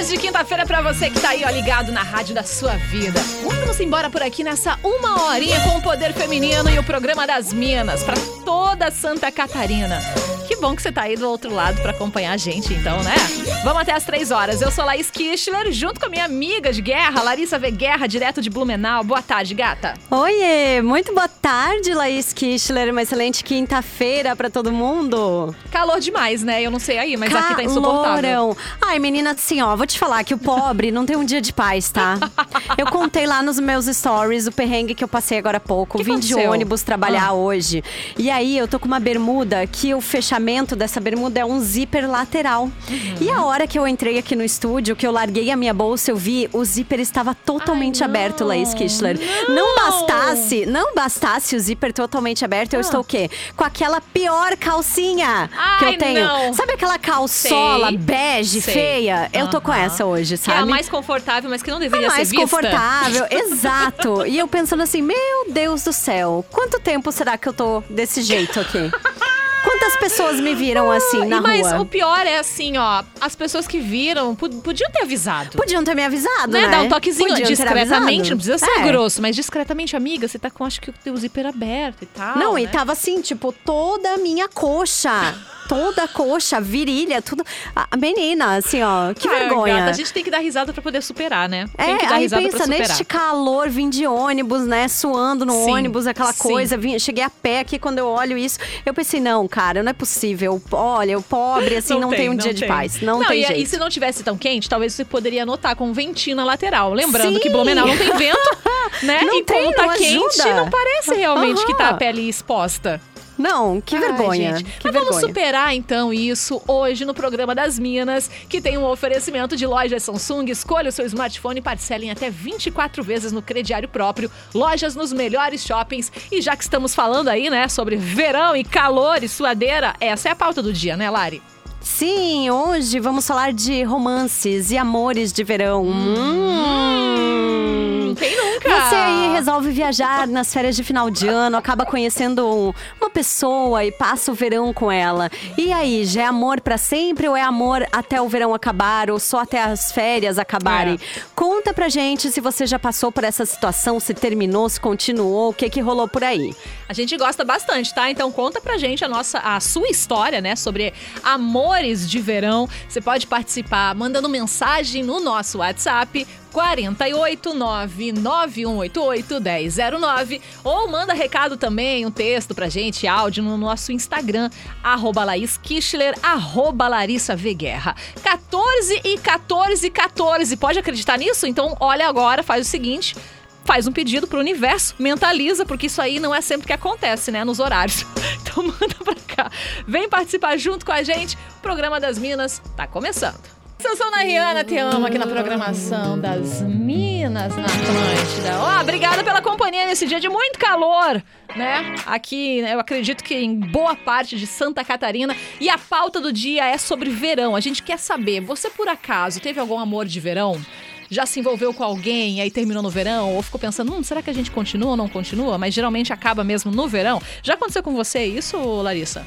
tarde de quinta-feira pra você que tá aí, ó, ligado na rádio da sua vida. Vamos embora por aqui nessa uma horinha com o Poder Feminino e o programa das Minas pra toda Santa Catarina. Bom que você tá aí do outro lado pra acompanhar a gente, então, né? Vamos até as três horas. Eu sou Laís Kischler, junto com a minha amiga de guerra, Larissa V. Guerra, direto de Blumenau. Boa tarde, gata. Oiê, muito boa tarde, Laís Kischler. Uma excelente quinta-feira pra todo mundo. Calor demais, né? Eu não sei aí, mas aqui tá insuportável. Calorão. Ai, menina, assim, ó, vou te falar que o pobre não tem um dia de paz, tá? Eu contei lá nos meus stories o perrengue que eu passei agora há pouco. Que Vim de aconteceu? ônibus trabalhar Ah. hoje. E aí, eu tô com uma bermuda que o fechamento dessa bermuda é um zíper lateral. Uhum. E a hora que eu entrei aqui no estúdio, que eu larguei a minha bolsa, eu vi o zíper estava totalmente Ai, não. aberto, Laís Kischler. Não bastasse, não bastasse o zíper totalmente aberto, eu estou o quê? Com aquela pior calcinha que Ah. Ai, eu tenho. não. Sabe aquela calçola Sei. bege, Sei. feia? Eu tô com essa hoje, Que é sabe? a mais confortável, mas que não deveria mais ser vista. confortável, exato. E eu pensando assim, meu Deus do céu, quanto tempo será que eu tô desse jeito aqui? Quantas pessoas me viram assim na mas rua? o pior é assim, ó, as pessoas que viram podiam ter avisado. Podiam ter me avisado, né? né? Dar um toquezinho Podiam discretamente, não precisa ser É. grosso, mas discretamente, amiga, você tá com acho que o teu zíper aberto e tal. Não, né? e tava assim, tipo, toda a minha coxa. Toda a coxa, virilha, tudo. A menina, assim, ó, que Ah, vergonha. gata, a gente tem que dar risada pra poder superar, né? tem É, que dar aí risada pra pensa, superar. neste calor, vim de ônibus, né? Suando no Sim, ônibus, aquela sim. coisa. Vim, cheguei a pé aqui, quando eu olho isso, eu pensei, não, cara, não é possível. Olha, o pobre, assim, não, tem, um dia de tem. paz. Não, tem e, jeito. E se não tivesse tão quente, talvez você poderia notar com um ventinho na lateral. Lembrando Sim. que Blumenau não tem vento, né? Não e tem, como tá não quente, ajuda. não parece realmente que tá a pele exposta. Não, que Ai, vergonha. gente. Que Mas vamos vergonha. superar então isso hoje no programa das Minas, que tem um oferecimento de lojas Samsung. Escolha o seu smartphone e parcele em até 24 vezes no crediário próprio. Lojas nos melhores shoppings. E já que estamos falando aí, né, sobre verão e calor e suadeira, essa é a pauta do dia, né, Lari? Sim, hoje vamos falar de romances e amores de verão. Hum. Quem nunca? Você aí resolve viajar nas férias de final de ano, acaba conhecendo um- uma pessoa e passa o verão com ela. E aí, já é amor pra sempre ou é amor até o verão acabar ou só até as férias acabarem? É. Conta pra gente se você já passou por essa situação, se terminou, se continuou, o que que rolou por aí. A gente gosta bastante, tá? Então conta pra gente a nossa, a sua história, né, sobre amores de verão. Você pode participar mandando mensagem no nosso WhatsApp 48991881009 ou manda recado também, um texto pra gente, áudio no nosso Instagram, arroba Laís. Guerra. 14 e 14 14. Pode acreditar nisso? Então olha agora, faz o seguinte faz um pedido pro universo, mentaliza, porque isso aí não é sempre que acontece, né, nos horários. Então manda pra cá. Vem participar junto com a gente. O programa das Minas tá começando. Sou a Rihanna, te amo aqui na programação das Minas na Atlântida. Ó, obrigada pela companhia nesse dia de muito calor, né? Aqui, né, eu acredito que em boa parte de Santa Catarina. E a pauta do dia é sobre verão. A gente quer saber, você por acaso teve algum amor de verão? Já se envolveu com alguém e aí terminou no verão, ou ficou pensando, hum, será que a gente continua ou não continua? Mas geralmente acaba mesmo no verão. Já aconteceu com você isso, Larissa?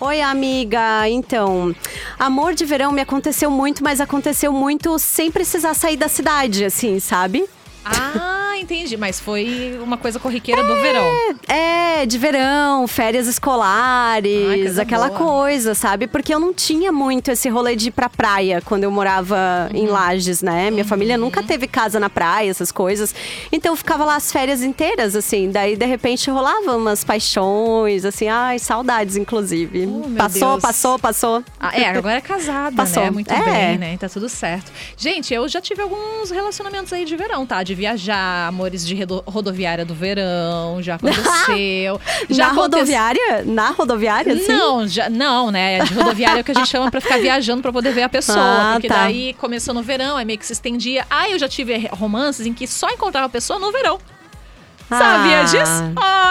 Oi, amiga. Então, amor de verão me aconteceu muito, mas aconteceu muito sem precisar sair da cidade, assim, sabe? Ah, entendi. Mas foi uma coisa corriqueira do verão. É, de verão, férias Ai, escolares, coisa aquela boa. coisa, sabe? Porque eu não tinha muito esse rolê de ir pra praia quando eu morava em Uhum. Lages, né? Minha família nunca teve casa na praia, essas coisas. Então eu ficava lá as férias inteiras, assim. Daí, de repente, rolava umas paixões, assim. Ai, saudades, inclusive. Oh, passou, Deus. passou, passou. Ah, é, agora é casada, Passou. né? Muito É. bem, né? Tá tudo certo. Gente, eu já tive alguns relacionamentos aí de verão, tá? De viajar, amores de rodoviária do verão, já aconteceu. já na aconte- rodoviária? Na rodoviária, sim? Não, já, não, né? De rodoviária é o que a gente chama pra ficar viajando pra poder ver a pessoa. Ah, porque tá. daí começou no verão, aí meio que se estendia. Aí eu já tive romances em que só encontrava a pessoa no verão. Sabia Ah. disso?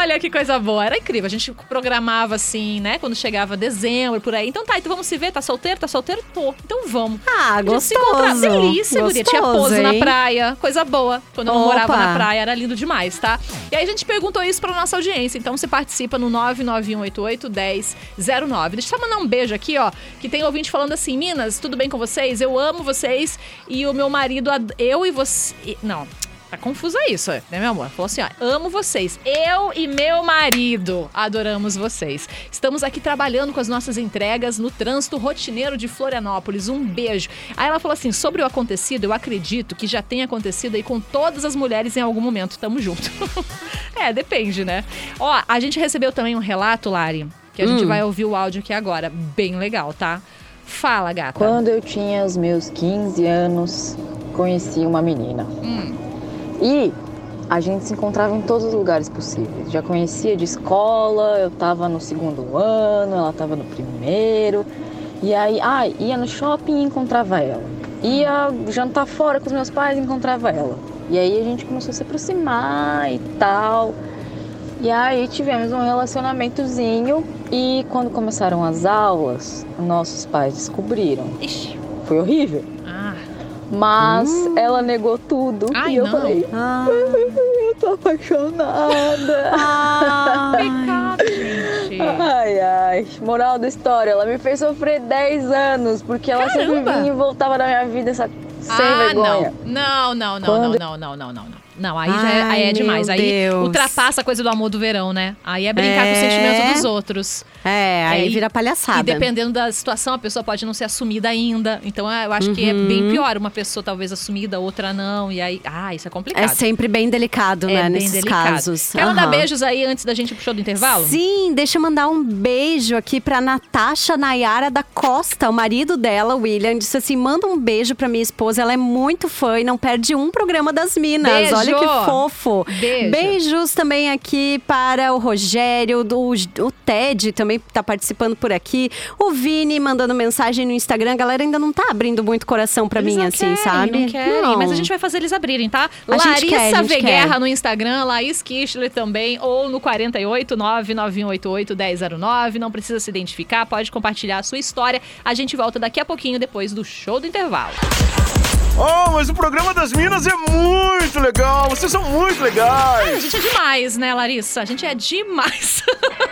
Olha que coisa boa. Era incrível. A gente programava assim, né? Quando chegava dezembro, por aí. Então tá, então vamos se ver. Tá solteiro? Tá solteiro? Tô. Então vamos. Ah, A gente se gostoso. Delícia, guria. Tinha Gostoso, pouso na hein? praia. Coisa boa. Quando eu morava na praia, era lindo demais, tá? E aí a gente perguntou isso pra nossa audiência. Então você participa no 991881009. Deixa eu só mandar um beijo aqui, ó. Que tem ouvinte falando assim: Minas, tudo bem com vocês? Eu amo vocês. E o meu marido, eu e você. Não. Tá confusa isso, né, meu amor? Falou assim, ó, amo vocês. Eu e meu marido adoramos vocês. Estamos aqui trabalhando com as nossas entregas no trânsito rotineiro de Florianópolis. Um beijo. Aí ela falou assim, sobre o acontecido, eu acredito que já tenha acontecido aí com todas as mulheres em algum momento. Tamo junto. é, depende, né? Ó, a gente recebeu também um relato, Lari, que a gente vai ouvir o áudio aqui agora. Bem legal, tá? Fala, gata. Quando eu tinha os meus 15 anos, conheci uma menina. E a gente se encontrava em todos os lugares possíveis. Já conhecia de escola, eu tava no segundo ano, ela tava no primeiro. E aí, ah, ia no shopping e encontrava ela. Ia jantar fora com os meus pais e encontrava ela. E aí a gente começou a se aproximar e tal. E aí tivemos um relacionamentozinho e quando começaram as aulas, nossos pais descobriram. Ixi. Foi horrível. Mas ela negou tudo Ai, e eu não. falei, Ah, eu tô apaixonada. ah, pecado, gente. Ai, ai. Moral da história, ela me fez sofrer 10 anos, porque ela sempre Caramba. vinha e voltava na minha vida essa sem ah, vergonha. não. Não, não, não, Quando- não, não, não, não, não. Não, aí já é, Ai, aí é demais. Aí Deus. ultrapassa a coisa do amor do verão, né? Aí é brincar com o É. sentimento dos outros. É, aí É, vira palhaçada. E dependendo da situação, a pessoa pode não ser assumida ainda. Então eu acho que é bem Uhum. pior. Uma pessoa talvez assumida, outra não. E aí, ah, isso é complicado. É sempre bem delicado, É né, bem nesses delicado. casos. Quer mandar Aham. beijos aí antes da gente ir pro show do intervalo? Sim, deixa eu mandar um beijo aqui pra Natasha Nayara da Costa, o marido dela, William, disse assim: manda um beijo pra minha esposa, ela é muito fã e não perde um programa das Minas. Beijo! Olha que fofo. Beijo. Beijos também aqui para o Rogério, do, o Ted também tá participando por aqui. O Vini mandando mensagem no Instagram. A galera ainda não tá abrindo muito coração pra Eles mim, assim, querem, sabe? Não querem, Não. mas a gente vai fazer eles abrirem, tá? A Larissa quer, a gente Veguerra quer. no Instagram, Laís Kichler também, ou no 48 99188 1009. Não precisa se identificar, pode compartilhar a sua história. A gente volta daqui a pouquinho depois do show do intervalo. Oh, mas o programa das Minas é muito legal. Vocês são muito A legais. gente é demais, né, Larissa? A gente é demais.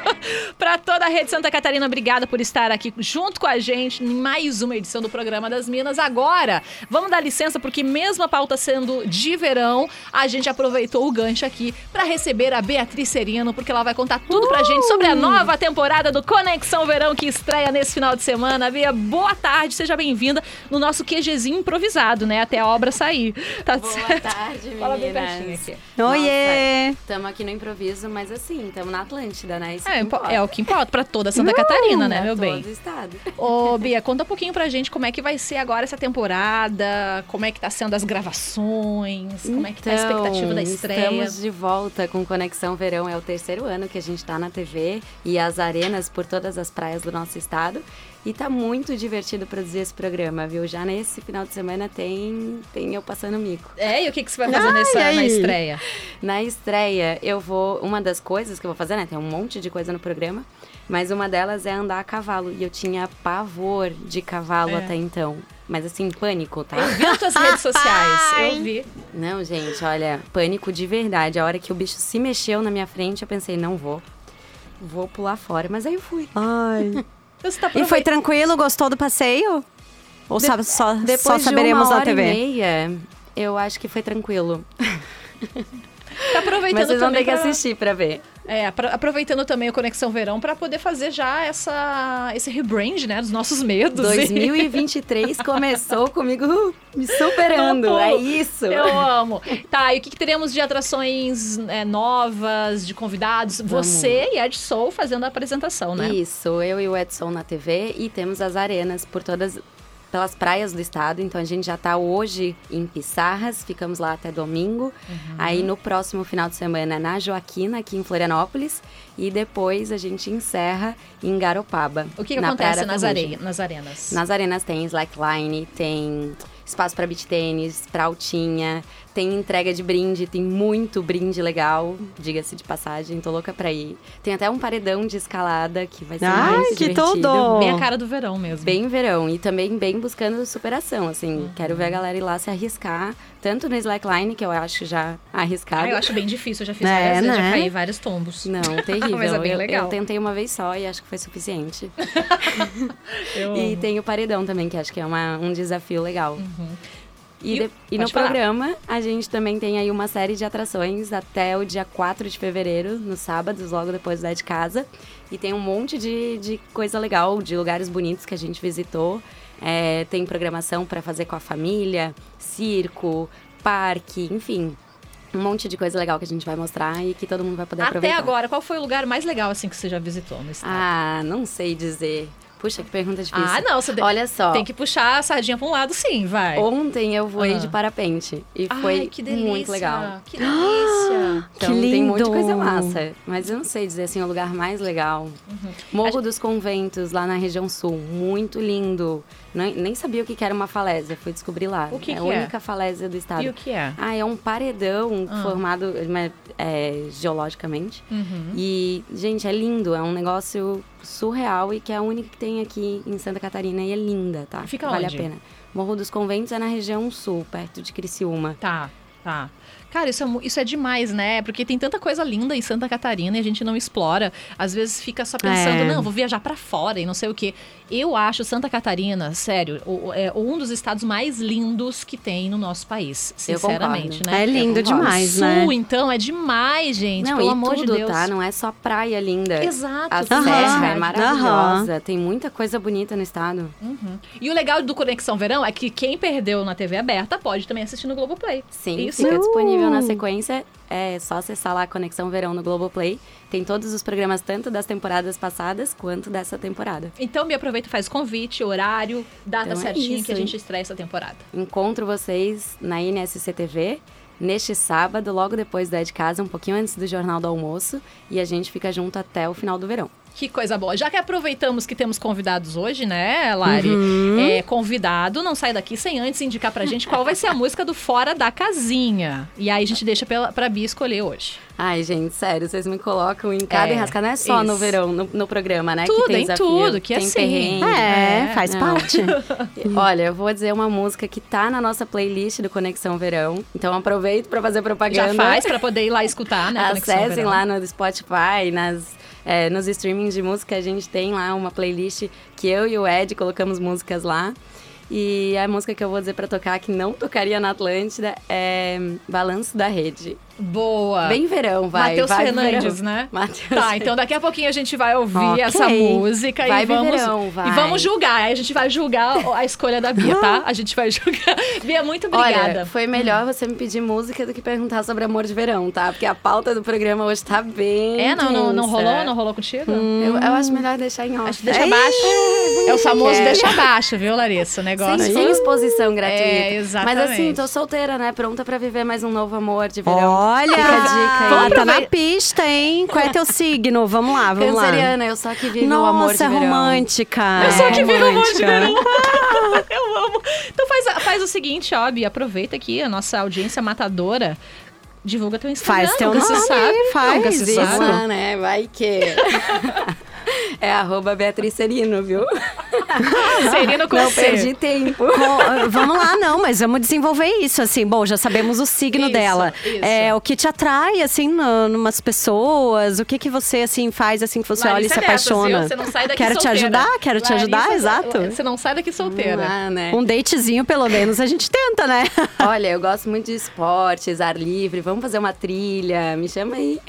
pra toda a Rede Santa Catarina, obrigada por estar aqui junto com a gente em mais uma edição do programa das Minas. Agora, vamos dar licença, porque mesmo a pauta sendo de verão, a gente aproveitou o gancho aqui pra receber a Beatriz Serino, porque ela vai contar tudo pra gente sobre a nova temporada do Conexão Verão que estreia nesse final de semana. Bia, boa tarde, seja bem-vinda no nosso QGzinho improvisado, né? Até a obra sair. Tá Boa certo? tarde, meninas. Fala bem pertinho aqui. Oiê! Estamos aqui no improviso, mas assim, estamos na Atlântida, né? Isso É, é o que importa pra toda Santa Catarina, né, meu todo bem? o estado. Ô, Bia, conta um pouquinho pra gente como é que vai ser agora essa temporada, como é que tá sendo as gravações, como é que tá a expectativa da estreia. Então, Estamos de volta com Conexão Verão. É o terceiro ano que a gente tá na TV e as arenas por todas as praias do nosso estado. E tá muito divertido produzir esse programa, viu? Já nesse final de semana tem, tem eu passando mico. É, e o que, que você vai fazer nessa, na estreia? Na estreia, eu vou. Uma das coisas que eu vou fazer, né? Tem um monte de coisa no programa, mas uma delas é andar a cavalo. E eu tinha pavor de cavalo É. até então. Mas assim, pânico, tá? Eu vi nas tuas redes sociais, eu vi. Não, gente, olha, pânico de verdade. A hora que o bicho se mexeu na minha frente, eu pensei, não vou. Vou pular fora. Mas aí eu fui. Ai. Então tá E foi tranquilo? Gostou do passeio? Ou sabe, só, Depois só de saberemos uma na TV? meia, eu acho que foi tranquilo. tá aproveitando Mas vocês vão ter que pra- assistir pra ver. É, apro- aproveitando também o Conexão Verão pra poder fazer já essa, esse rebrand, né, dos nossos medos. 2023 começou comigo me superando. É isso. Eu amo. Tá, e o que, que teremos de atrações é, novas, de convidados? Você e Ed Soul fazendo a apresentação, né? Isso, eu e o Edson na TV e temos as arenas por todas pelas praias do estado. Então a gente já tá hoje em Pissarras, ficamos lá até domingo. Uhum. Aí no próximo final de semana na Joaquina, aqui em Florianópolis, e depois a gente encerra em Garopaba. O que, que na acontece nas, Ferrugem. are... nas arenas? Nas arenas tem slackline, tem espaço para beach tênis, pra altinha, Tem entrega de brinde, tem muito brinde legal, diga-se de passagem, tô louca pra ir. Tem até um paredão de escalada que vai ser Ai, muito que divertido. tudo! Bem a cara do verão mesmo. Bem verão e também bem buscando superação, assim. Quero ver a galera ir lá se arriscar, tanto no slackline, que eu acho já arriscado. Ah, eu acho bem difícil, eu já fiz É, várias vezes, já né? caí vários tombos. Não, terrível. Mas é bem Eu- legal. Eu, tentei uma vez só e acho que foi suficiente. Eu E amo. tem o paredão também, que acho que é uma- um desafio legal. E, E- de- e no falar. programa, a gente também tem aí uma série de atrações até o dia 4 de fevereiro, nos sábados, logo depois da de casa. E tem um monte de, de coisa legal, de lugares bonitos que a gente visitou. É, tem programação para fazer com a família, circo, parque, enfim. Um monte de coisa legal que a gente vai mostrar e que todo mundo vai poder Até aproveitar. agora, qual foi o lugar mais legal assim que você já visitou no estado? Ah, não sei dizer. Puxa, que pergunta difícil. Ah, não, você de- Olha só. tem que puxar a sardinha pra um lado, sim, vai. Ontem eu voei Ah. de parapente e foi Ai, que delícia. muito legal. Que delícia. Então Que tem um monte de lindo. coisa massa. Mas eu não sei dizer assim, o lugar mais legal. Uhum. Morro dos Conventos, lá na região sul. Muito lindo. Nem, nem sabia o que era uma falésia, fui descobrir lá. O que é que a é? única falésia do estado. E o que é? Ah, é um paredão Ah. formado é, geologicamente. Uhum. E, gente, é lindo. É um negócio surreal e que é a única que tem aqui em Santa Catarina. E é linda, tá? Fica vale onde? a pena. Morro dos Conventos é na região sul, perto de Criciúma. Tá, tá. Cara, isso é, isso é demais, né? Porque tem tanta coisa linda em Santa Catarina e a gente não explora. Às vezes fica só pensando, É. não, vou viajar pra fora e não sei o quê. Eu acho Santa Catarina, sério, o- é um dos estados mais lindos que tem no nosso país, sinceramente, né? É lindo demais, Sul, né? então, é demais, gente. Não, pelo amor tudo, de Deus. tá? Não é só praia linda. Exato. A serra é Aham. maravilhosa. Tem muita coisa bonita no estado. Uhum. E o legal do Conexão Verão é que quem perdeu na TV aberta pode também assistir no Globoplay. Sim, Isso. fica disponível na Uh! sequência. É só acessar lá a Conexão Verão no Globoplay. Tem todos os programas, tanto das temporadas passadas quanto dessa temporada. Então me aproveita e faz convite, horário, data Então é certinha isso, que a gente estreia essa temporada. Encontro vocês na NSC TV neste sábado, logo depois da de casa, um pouquinho antes do Jornal do Almoço. E a gente fica junto até o final do verão. Que coisa boa. Já que aproveitamos que temos convidados hoje, né, Lari? Uhum. É, convidado, não sai daqui sem antes indicar pra gente qual vai ser a música do Fora da Casinha. E aí a gente deixa pela, pra Bia escolher hoje. Ai, gente, sério, vocês me colocam em cada É, enrascada. Não é só no isso. verão, no, no programa, né? Tudo, que tem em desafio, tudo, que tem assim. perrengue. É, É, faz não. parte. Olha, eu vou dizer uma música que tá na nossa playlist do Conexão Verão. Então aproveito pra fazer propaganda. Já faz pra poder ir lá escutar, né? Acessem lá no Spotify, nas, é, nos streamings de música. A gente tem lá uma playlist que eu e o Ed colocamos músicas lá. E a música que eu vou dizer pra tocar, que não tocaria na Atlântida, é Balanço da Rede. Boa. Bem verão, vai. Matheus vai Fernandes, né? Matheus Tá, então daqui a pouquinho a gente vai ouvir Ok. essa música Vai e vamos verão, vai. e vamos julgar. Aí a gente vai julgar a escolha da Bia, tá? A gente vai julgar. Bia, muito obrigada. Olha, foi melhor você me pedir música do que perguntar sobre amor de verão, tá? Porque a pauta do programa hoje tá bem. é, não, não, não rolou? Não rolou contigo? Eu, eu acho melhor deixar em off. Acho que deixa abaixo. É o famoso quero. deixa abaixo, viu, Larissa? O negócio. Sem, sem exposição gratuita. É, exatamente. Mas assim, tô solteira, né? Pronta pra viver mais um novo amor de verão. Olha, Fica a dica aí. tá na pista, hein? Qual é teu signo? Vamos lá, vamos lá. Canceriana, eu só que vivo o amor de Nossa, é verão. romântica. Eu sou que vivo o amor de verão. Eu amo. Então faz, faz o seguinte, ó, Bia, aproveita aqui a nossa audiência matadora. Divulga teu Instagram. Faz teu nunca se nome, sabe. faz nunca se isso. sabe. Né? Vai que... é arroba Beatriz Serino, viu? Serino com Não C. perdi tempo. Co- vamos lá, não, mas vamos desenvolver isso, assim. Bom, já sabemos o signo Isso, dela. isso. É, o que te atrai, assim, no, numas pessoas? O que que você, assim, faz, assim, que você olha e Larissa se é dessas, apaixona? Você não sai daqui Quero te solteira. ajudar, quero te ajudar, Larissa, exato. Você não sai daqui solteira. Ah, né? Um datezinho, pelo menos, a gente tenta, né? Olha, eu gosto muito de esportes, ar livre. Vamos fazer uma trilha. Me chama aí.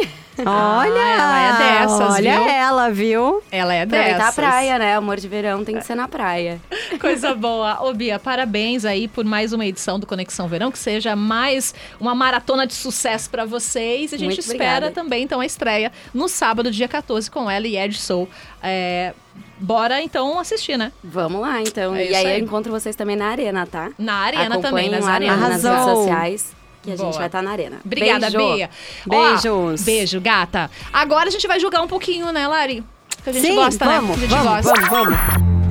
Olha, ela é dessas, olha viu? ela, viu? Ela é Aproveitar dessas. a praia, né? Amor de verão tem que ser na praia. Coisa boa. Ô, Bia, parabéns aí por mais uma edição do Conexão Verão, que seja mais uma maratona de sucesso pra vocês. E a gente Muito espera obrigada. também, então, a estreia no sábado, dia 14, com ela e Ed Soul. É, bora, então, assistir, né? Vamos lá, então. É e aí, aí. eu encontro vocês também na arena, tá? Na Arena Acompanhem também, nas arenas. nas redes sociais. Que a Boa. gente vai estar na arena. Obrigada, Beijo. Bia. Beijos. Ó, beijo, gata. Agora a gente vai jogar um pouquinho, né, Lari? Que a gente Sim, gosta, vamos, né? A gente vamos, gosta. vamos, vamos.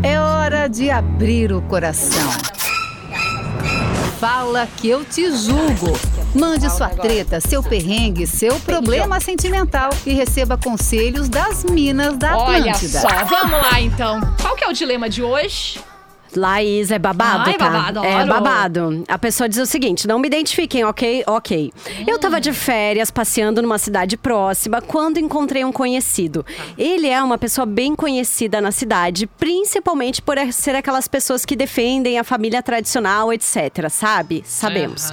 É hora de abrir o coração. Fala que eu te julgo. Mande sua treta, seu perrengue, seu problema sentimental e receba conselhos das Minas da Olha Atlântida. só, vamos lá então. Qual que é o dilema de hoje? Laís, é babado, é tá? babado, é babado. A pessoa diz o seguinte: não me identifiquem, ok? Ok. Eu tava de férias, passeando numa cidade próxima, quando encontrei um conhecido. Ele é uma pessoa bem conhecida na cidade, principalmente por ser aquelas pessoas que defendem a família tradicional, etc. Sabe? Sabemos.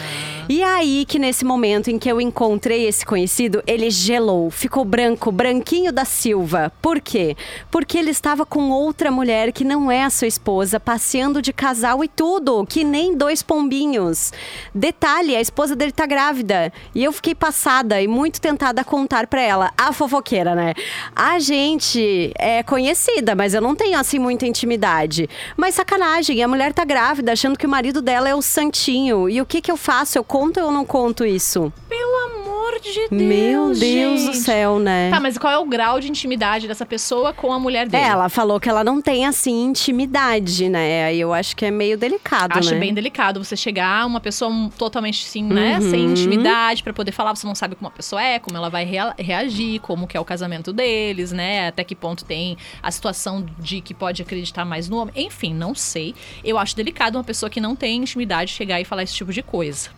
E aí que nesse momento em que eu encontrei esse conhecido, ele gelou, ficou branco, branquinho da Silva. Por quê? Porque ele estava com outra mulher que não é a sua esposa, passeando de casal e tudo, que nem dois pombinhos. Detalhe, a esposa dele tá grávida. E eu fiquei passada e muito tentada a contar pra ela, a fofoqueira, né? A gente é conhecida, mas eu não tenho assim muita intimidade. Mas sacanagem, a mulher tá grávida, achando que o marido dela é o santinho. E o que que eu faço? Eu conto ou eu não conto isso? Pelo amor de Deus. Meu Deus do gente. céu, né? Tá, mas qual é o grau de intimidade dessa pessoa com a mulher dele? É, ela falou que ela não tem, assim, intimidade, né? Aí eu acho que é meio delicado, Acho né? bem delicado você chegar uma pessoa totalmente assim, né, Uhum. sem intimidade pra poder falar, você não sabe como a pessoa é, como ela vai rea- reagir, como que é o casamento deles, né? Até que ponto tem a situação de que pode acreditar mais no homem. Enfim, não sei. Eu acho delicado uma pessoa que não tem intimidade chegar e falar esse tipo de coisa.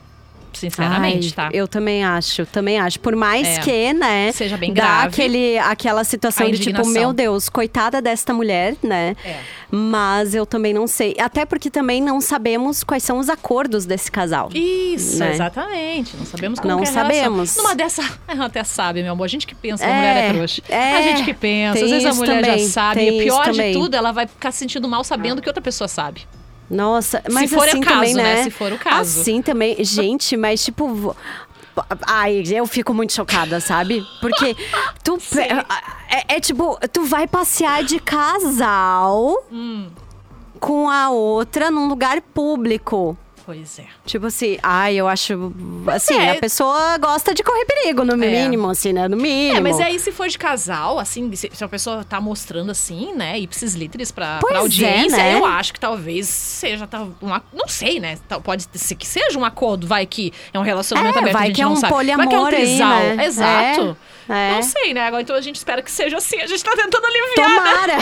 Sinceramente, Ai, tá? Eu também acho, também acho. Por mais É. que, né? Seja bem dá grave. aquele, aquela situação de tipo, meu Deus, coitada desta mulher, né? É. Mas eu também não sei. Até porque também não sabemos quais são os acordos desse casal. Isso, Né? exatamente. Não sabemos como Não que é sabemos. Numa dessa, até sabe, meu amor. A gente que pensa que a É, mulher é trouxa. é, a gente que pensa. Às vezes a mulher também, já sabe. E pior de também. tudo, ela vai ficar se sentindo mal sabendo que outra pessoa sabe. Nossa, mas for o assim caso, também, né? né? Se for o caso. Assim também, gente, mas tipo. Ai, eu fico muito chocada, sabe? Porque tu. É, é tipo, tu vai passear de casal Hum. com a outra num lugar público. Pois é. Tipo assim, ai, eu acho. Assim, é. a pessoa gosta de correr perigo, no É. mínimo, assim, né? No mínimo. É, mas aí se for de casal, assim, se, se a pessoa tá mostrando assim, né, ipsis literis pra, Pois pra é, audiência, né? eu acho que talvez seja, tá, uma, não sei, né, pode ser que seja um acordo, vai que é um relacionamento É, aberto, a vai gente que é não um sabe. vai que é um aí, trisal, né? exato. É, é. Não sei, né, agora então a gente espera que seja assim, a gente tá tentando aliviar, né? Tomara!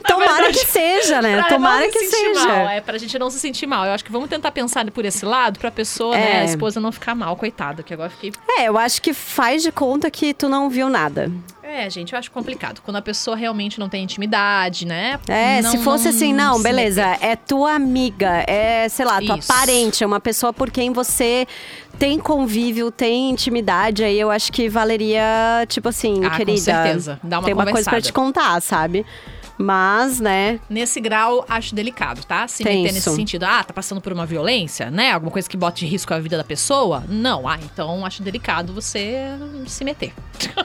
Tomara verdade, que seja, né? Tomara não que se seja. Mal, é, pra gente não se sentir mal. Eu acho que vamos tentar pensar por esse lado, pra pessoa, né, É. a esposa não ficar mal, coitada, que agora fiquei É, eu acho que faz de conta que tu não viu nada. É, gente, eu acho complicado. Quando a pessoa realmente não tem intimidade, né? É, Não- se fosse assim, não, beleza, é tua amiga, é, sei lá, tua Isso. parente, é uma pessoa por quem você tem convívio, tem intimidade, aí eu acho que valeria, tipo assim, Ah, com querida. certeza. Dá uma tem uma coisa pra conversada. te contar, sabe? Mas, né, Nesse grau, acho delicado, tá? Se meter Tenso. nesse sentido. Ah, tá passando por uma violência, né? Alguma coisa que bote em risco a vida da pessoa? Não. Ah, então acho delicado você se meter.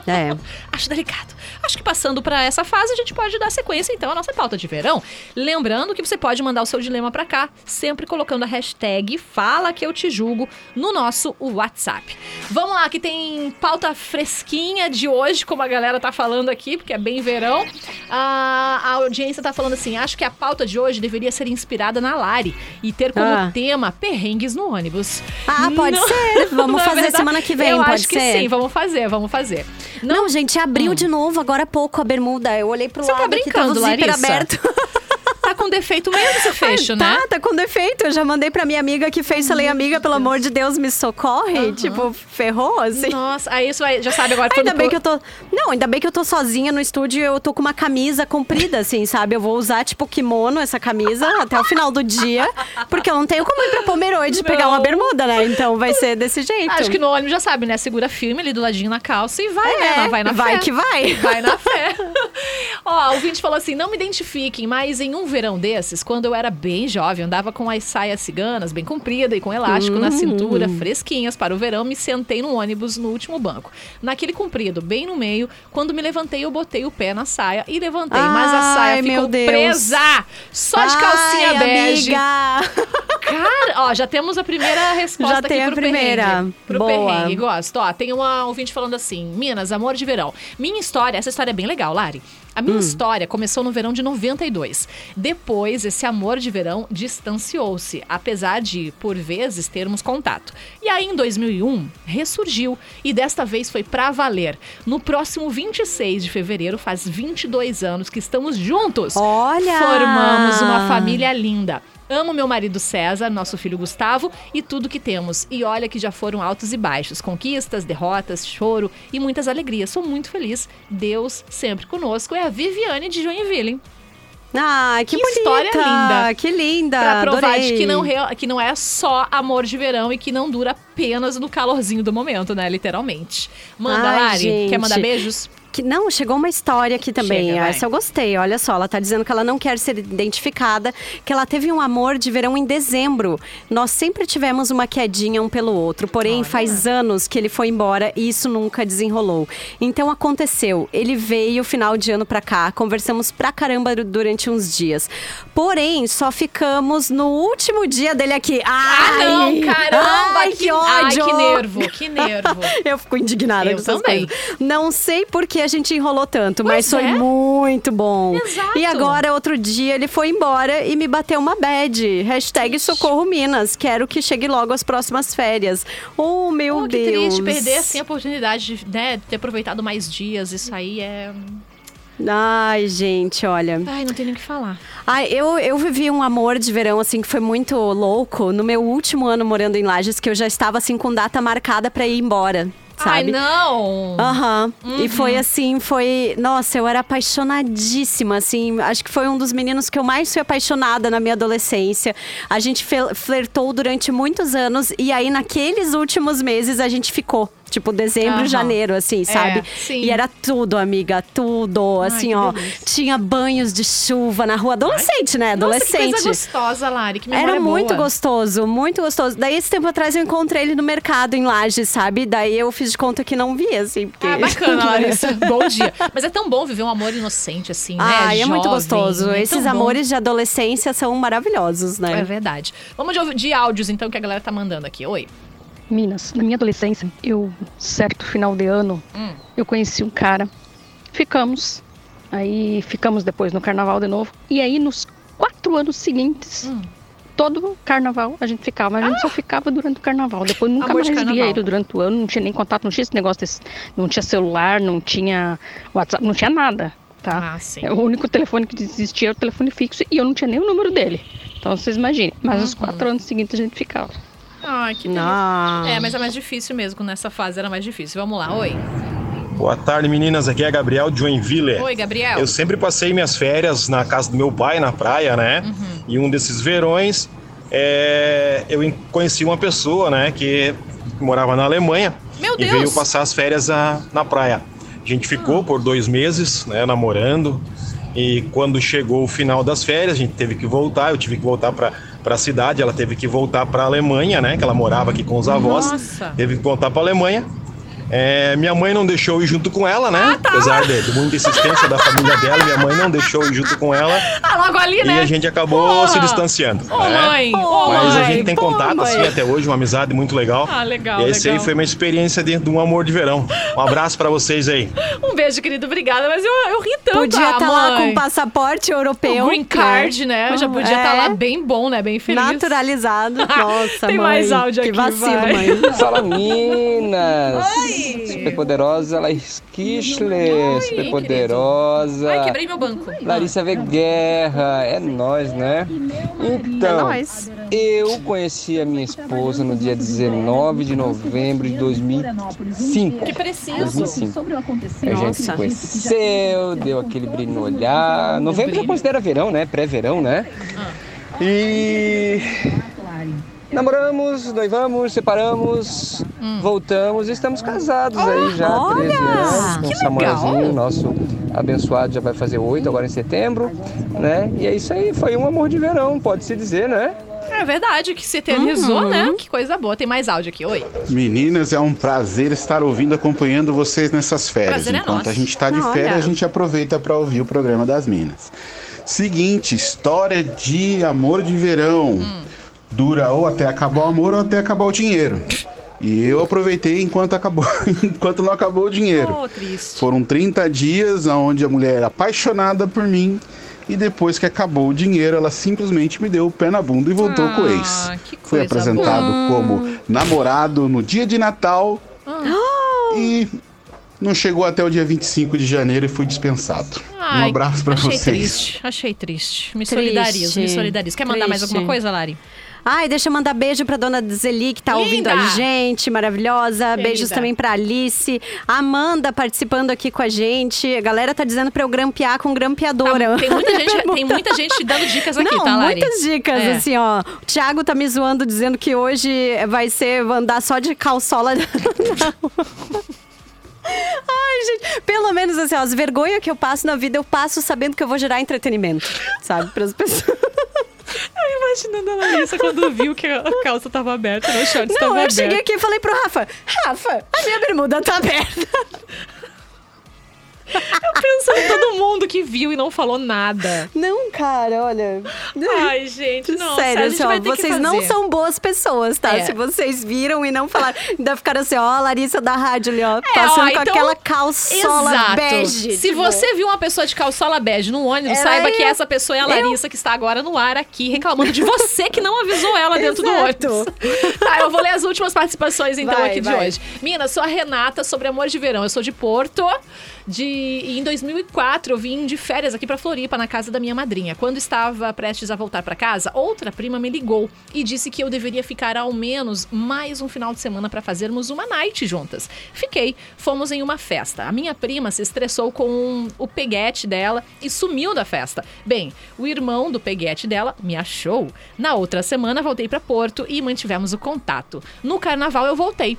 é. Acho delicado. Acho que passando pra essa fase, a gente pode dar sequência, então, à nossa pauta de verão. Lembrando que você pode mandar o seu dilema pra cá, sempre colocando a hashtag Fala Que Eu Te Julgo no nosso WhatsApp. Vamos lá, que tem pauta fresquinha de hoje, como a galera tá falando aqui, porque é bem verão. A, a audiência tá falando assim: acho que a pauta de hoje deveria ser inspirada na Lari e ter como Ah. tema perrengues no ônibus. Ah, pode Não- ser. Vamos Na fazer verdade, semana que vem, eu pode acho que ser? sim, vamos fazer, vamos fazer. Não, gente, abriu de novo agora há pouco a bermuda. Eu olhei pro Hum. Você tá lado que tava o brincando, zíper Larissa? aberto. Tá com defeito mesmo esse fecho, né? Tá, tá com defeito. Eu já mandei pra minha amiga que fez. Falei, amiga, pelo amor de Deus, me socorre. Tipo, ferrou, assim. Nossa, aí isso vai, já sabe agora Ainda bem pô- que eu tô. Não, ainda bem que eu tô sozinha no estúdio e eu tô com uma camisa comprida, assim, sabe? Eu vou usar, tipo, kimono, essa camisa, até o final do dia. Porque eu não tenho como ir pra Pomerode e pegar uma bermuda, né? Então vai ser desse jeito. Acho que no ônibus já sabe, né? Segura firme ali do ladinho na calça e vai, né? É, Não, Vai na vai fé. que vai. Vai na fé. Ó, o ouvinte falou assim: não me identifiquem, mas em um verão desses, quando eu era bem jovem, andava com as saias ciganas bem comprida e com elástico na cintura, Hum. fresquinhas para o verão, me sentei no ônibus no último banco. Naquele comprido, bem no meio, quando me levantei, eu botei o pé na saia e levantei, mas a saia Ai, ficou presa! Só de calcinha Ai, bege. Amiga. Cara, ó, já temos a primeira resposta Já aqui tem a pro primeira. perrengue. Pro Boa. perrengue, gosto. Ó, tem uma ouvinte falando assim, Minas, amor de verão. Minha história, essa história é bem legal, Lari. A Hum. minha história começou no verão de 92. Depois, esse amor de verão distanciou-se, apesar de, por vezes, termos contato. E aí, em 2001, ressurgiu. E desta vez foi pra valer. No próximo 26 de fevereiro, faz 22 anos que estamos juntos. Olha! Formamos uma família linda. Amo meu marido César, nosso filho Gustavo e tudo que temos. E olha que já foram altos e baixos, conquistas, derrotas, choro e muitas alegrias. Sou muito feliz. Deus sempre conosco. É a Viviane de Joinville. Ah, que, Que bonita. história linda. Que linda. Pra provar de que não, que não é só amor de verão e que não dura apenas no calorzinho do momento, né? Literalmente. Manda, Ai, Lari. Quer gente. mandar beijos? Que, não, chegou uma história aqui também. Chega. Essa eu gostei. Olha só, ela tá dizendo que ela não quer ser identificada, que ela teve um amor de verão em dezembro. Nós sempre tivemos uma quedinha um pelo outro, porém faz anos que ele foi embora e isso nunca desenrolou. Então aconteceu. Ele veio final de ano pra cá, conversamos pra caramba durante uns dias. Porém, só ficamos no último dia dele aqui. Ah, Ai, não, caramba! Ai, que, ódio! Ai, que nervo, que nervo. Eu fico indignada Eu com também. coisas. Não sei por que a gente enrolou tanto, mas Pois foi é. muito bom. Exato. E agora, outro dia, ele foi embora e me bateu uma bad. Hashtag Socorro Minas. Quero que chegue logo as próximas férias. Oh, meu Pô, que Deus. triste perder assim a oportunidade de né, ter aproveitado mais dias. Isso aí é. Ai, gente, olha. Ai, não tem nem o que falar. Ai, eu, eu vivi um amor de verão, assim, que foi muito louco. No meu último ano morando em Lages, que eu já estava, assim, com data marcada pra ir embora. Ai, Sabe? não! Aham. E Uhum. foi assim, foi. Nossa, eu era apaixonadíssima, assim. Acho que foi um dos meninos que eu mais fui apaixonada na minha adolescência. A gente flertou durante muitos anos e aí, naqueles últimos meses, a gente ficou. Tipo, dezembro, Aham. janeiro, assim, sabe? sim. E era tudo, amiga, tudo. Assim, que ó. delícia. Tinha banhos de chuva na rua. Adolescente, né? Nossa, que Adolescente. coisa gostosa, Lari. Que memória Era muito boa. gostoso, muito gostoso. Daí, esse tempo atrás, eu encontrei ele no mercado em Lages, sabe? Daí eu fiz de conta que não vi, assim. Porque... Ah, bacana, Larissa. bom dia. Mas é tão bom viver um amor inocente, assim, né? Ai, é muito Jovem, gostoso. é Esses bom. amores de adolescência são maravilhosos, É né? verdade. Vamos de, de áudios, então, que a galera tá mandando aqui. Oi. Minas, na minha adolescência, eu, certo final de ano, Hum. eu conheci um cara, ficamos, aí ficamos depois no carnaval de novo, e aí nos quatro anos seguintes, Hum. todo carnaval a gente ficava, mas a gente só ficava durante o carnaval, depois nunca Ah! Amor de mais via carnaval. ele durante o ano, não tinha nem contato, não tinha esse negócio desse, não tinha celular, não tinha WhatsApp, não tinha nada, tá? Ah. O único telefone que existia era o telefone fixo e eu não tinha nem o número dele. Então vocês imaginem. Mas Uhum. os quatro anos seguintes a gente ficava. Ai, que delícia. Não. É, mas é mais difícil mesmo. Nessa fase era mais difícil. Vamos lá. Oi. Boa tarde, meninas. Aqui é Gabriel de Joinville. Oi, Gabriel. Eu sempre passei minhas férias na casa do meu pai, na praia, né? Uhum. E um desses verões, é, eu conheci uma pessoa, né, que morava na Alemanha Meu e Deus. veio passar as férias na, na praia. A gente ficou Ah. por dois meses, né, namorando. E quando chegou o final das férias, a gente teve que voltar. Eu tive que voltar para para a cidade. Ela teve que voltar para a Alemanha, né? Que ela morava aqui com os avós. Nossa. Teve que voltar para a Alemanha. É, minha mãe não deixou eu ir junto com ela, Ah, né? tá. Apesar de, de muita insistência da família dela, minha mãe não deixou eu ir junto com ela. Ah, logo ali, E né? a gente acabou Porra. se distanciando. Ô, né? mãe. Ô, Mas a mãe. gente tem pô, contato mãe. assim até hoje, uma amizade muito legal. Ah, legal, E esse aí legal. foi uma experiência dentro de um amor de verão. Um abraço pra vocês aí. Um beijo, querido. Obrigada. Mas eu, eu ri tanto. Podia ah, estar lá mãe. com passaporte europeu. O green card, né? Já podia estar É. lá bem bom, né? Bem feliz. Naturalizado. Nossa, Tem mãe. mais áudio que aqui, vacilo, vai. mãe. Fala Minas! Super poderosa Laís Kischler, super poderosa. Ai, quebrei meu banco. Larissa V. Guerra, é nós, né? Então, É nóis. eu conheci a minha esposa no dia 19 de novembro de 2005. Que preciso. 2005. A gente se conheceu, deu aquele brilho no olhar. Novembro já considera verão, né? Pré-verão, né? E namoramos, noivamos, separamos, voltamos e estamos casados aí já há 13 anos. Com que o Samuelzinho, legal. nosso abençoado, já vai fazer 8 agora em setembro, né? E é isso aí, foi um amor de verão, pode-se dizer, né? É verdade que se eternizou, Uhum. né? Que coisa boa. Tem mais áudio aqui. Oi. Meninas, é um prazer estar ouvindo, acompanhando vocês nessas férias. Prazer é Enquanto nosso. a gente está de Olha. férias, a gente aproveita para ouvir o programa das Minas. Seguinte, história de amor de verão. Dura ou até acabar o amor ou até acabar o dinheiro. E eu aproveitei enquanto acabou, enquanto não acabou o dinheiro. Oh, triste. Foram 30 dias onde a mulher era apaixonada por mim e depois que acabou o dinheiro, ela simplesmente me deu o pé na bunda e voltou com o ex. Ah, que Fui apresentado boa. como namorado no dia de Natal e não chegou até o dia 25 de janeiro e fui dispensado. Ai, um abraço pra achei vocês. triste, achei triste. Me Triste. solidarizo, me solidarizo. Quer mandar mais Triste. alguma coisa, Lari? Ai, deixa eu mandar beijo pra dona Zeli, que tá ouvindo a Linda! gente, maravilhosa. Querida. Beijos também pra Alice. Amanda participando aqui com a gente. A galera tá dizendo pra eu grampear com grampeadora. Tá, tem, muita gente, tem muita gente dando dicas aqui, Não, tá, Lari? muitas dicas, É. assim, ó. O Thiago tá me zoando, dizendo que hoje vai ser andar só de calçola. Ai, gente, pelo menos assim, ó, as vergonhas que eu passo na vida, eu passo sabendo que eu vou gerar entretenimento, sabe, pras pessoas. Eu imaginando a Larissa quando viu que a calça tava aberta, né? o shorts Não, tava eu aberto. cheguei aqui e falei pro Rafa, Rafa, a minha bermuda tá aberta. Pensando em todo mundo que viu e não falou nada. Não, cara, olha. Ai, gente, não. Sério, assim, ó, vocês não são boas pessoas, tá? É. Se vocês viram e não falaram, ainda ficaram assim, ó, a Larissa da rádio ali, ó, É, passando ó, com então- aquela calçola Exato. bege. Se tipo. você viu uma pessoa de calçola bege no ônibus, Era saiba eu. que essa pessoa é a Larissa que está agora no ar aqui, reclamando de você que não avisou ela dentro Exato. do ônibus. Tá, eu vou ler as últimas participações então Vai, aqui de vai. hoje. Mina, sou a Renata sobre Amor de Verão. Eu sou de Porto. De, em 2004 eu vim de férias aqui pra Floripa, na casa da minha madrinha. Quando estava prestes a voltar pra casa, outra prima me ligou e disse que eu deveria ficar ao menos mais um final de semana pra fazermos uma night juntas. Fiquei, fomos em uma festa. A minha prima se estressou com o peguete dela e sumiu da festa. Bem, o irmão do peguete dela me achou. Na outra semana voltei pra Porto e mantivemos o contato. No carnaval eu voltei.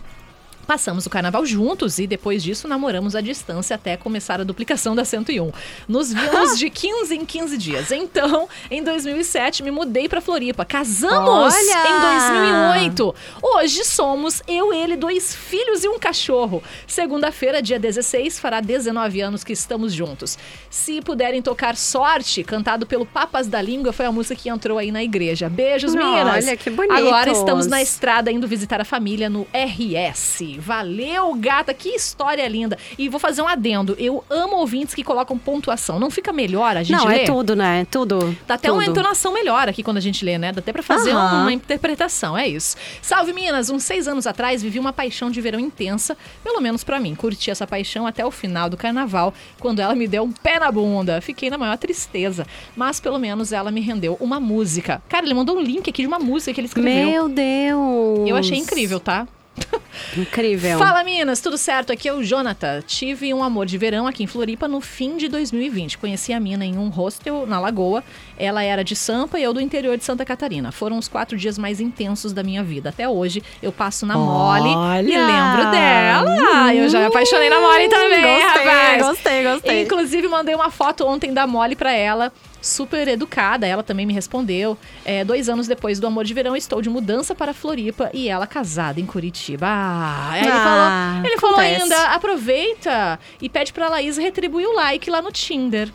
Passamos o carnaval juntos e depois disso namoramos à distância até começar a duplicação da 101. Nos vimos de 15 em 15 dias. Então, em 2007, me mudei pra Floripa. Casamos Olha! em 2008. Hoje somos eu, ele, dois filhos e um cachorro. Segunda-feira, dia 16, fará 19 anos que estamos juntos. Se puderem tocar Sorte, cantado pelo Papas da Língua, foi a música que entrou aí na igreja. Beijos, meninas. Olha, que bonitos. Agora estamos na estrada indo visitar a família no RS. Valeu, gata, que história linda. E vou fazer um adendo. Eu amo ouvintes que colocam pontuação. Não fica melhor a gente Não, ler? é tudo, né? Tudo. Dá até uma tudo. entonação melhor aqui quando a gente lê, né? Dá até pra fazer Aham. uma interpretação, é isso. Salve, Minas! Uns seis anos atrás vivi uma paixão de verão intensa, pelo menos pra mim. Curti essa paixão até o final do carnaval, quando ela me deu um pé na bunda. Fiquei na maior tristeza, mas pelo menos ela me rendeu uma música. Cara, ele mandou um link aqui de uma música que ele escreveu. Meu Deus. Eu achei incrível, tá? Incrível. Fala, Minas, tudo certo? Aqui é o Jonathan. Tive um amor de verão aqui em Floripa no fim de 2020. Conheci a mina em um hostel na Lagoa. Ela era de Sampa e eu do interior de Santa Catarina. Foram os quatro dias mais intensos da minha vida. Até hoje eu passo na mole e Olha! lembro dela. Eu já me apaixonei na mole também, Gostei, rapaz. gostei, gostei. Inclusive, mandei uma foto ontem da Molly pra ela. Super educada, ela também me respondeu. É, dois anos depois do Amor de Verão, estou de mudança para Floripa e ela casada em Curitiba. Ah, ele Ah, falou, ele falou ainda, aproveita e pede pra Laís retribuir o like lá no Tinder.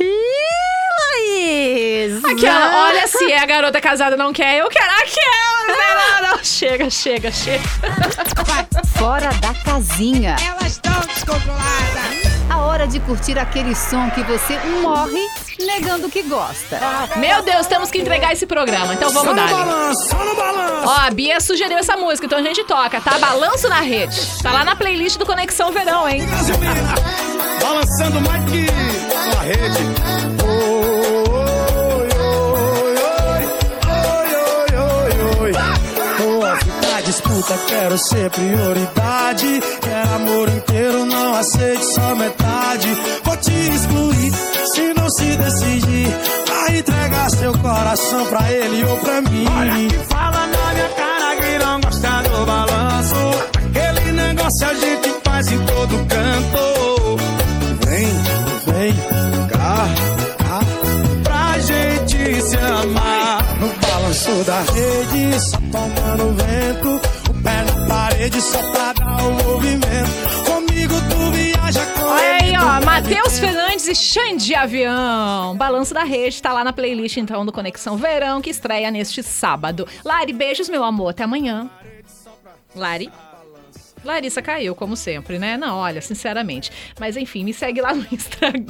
Ih, Laís! Aquela, olha, se é a garota casada não quer, eu quero aquela. Não, não, não, chega, chega, chega. Fora da casinha. Elas estão descontroladas. A hora de curtir aquele som que você morre negando que gosta. Meu Deus, temos que entregar esse programa, então vamos dar. Ó, a Bia sugeriu essa música, então a gente toca, tá? Balanço na rede. Tá lá na playlist do Conexão Verão, hein? Balançando mais que uma rede. Oi, oi, oi, oi, oi, oi. Vou ficar disputa, quero ser prioridade. Quero amor inteiro, não aceite só metade. Vou te excluir se não se decidir. Vai entregar seu coração pra ele ou pra mim. Olha que fala na minha cara que não gosta do balanço. Aquele negócio a gente faz em todo canto. Balanço da rede, só tomando vento. O pé na parede, só pra dar o movimento. Comigo tu viaja com Olha aí, ó, Matheus. Fernandes e Xande de Avião. Balanço da Rede tá lá na playlist então do Conexão Verão que estreia neste sábado. Lari, beijos, meu amor. Até amanhã. Lari. Larissa caiu, como sempre, né? Não, olha, sinceramente. Mas enfim, me segue lá no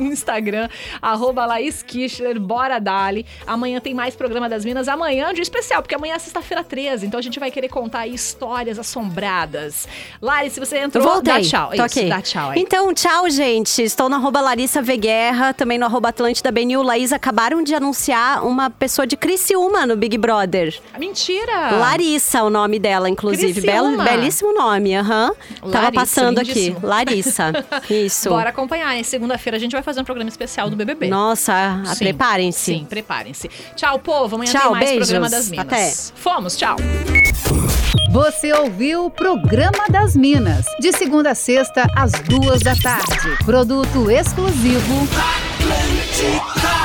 Instagram, arroba Laís Kichler, bora dali. Amanhã tem mais programa das Minas. Amanhã dia especial, porque amanhã é sexta-feira 13, então a gente vai querer contar aí histórias assombradas. Lari, se você entrou, Voltei. dá tchau. Tô Isso, dá tchau aí. Então, tchau, gente. Estou no arroba Larissa Veguerra, também no arroba Atlântida Benil. Laís acabaram de anunciar uma pessoa de Criciúma no Big Brother. Mentira! Larissa, o nome dela, inclusive. Criciúma. belíssimo nome, aham. Tava passando aqui. Larissa. Isso. Bora acompanhar, hein? Segunda-feira a gente vai fazer um programa especial do BBB. Nossa, preparem-se. Sim, preparem-se. Tchau, povo. Amanhã Tchau, tem mais beijos. programa das Minas. Até. Fomos, tchau. Você ouviu o Programa das Minas, de segunda a sexta, às duas da tarde. Produto exclusivo. Atlântica.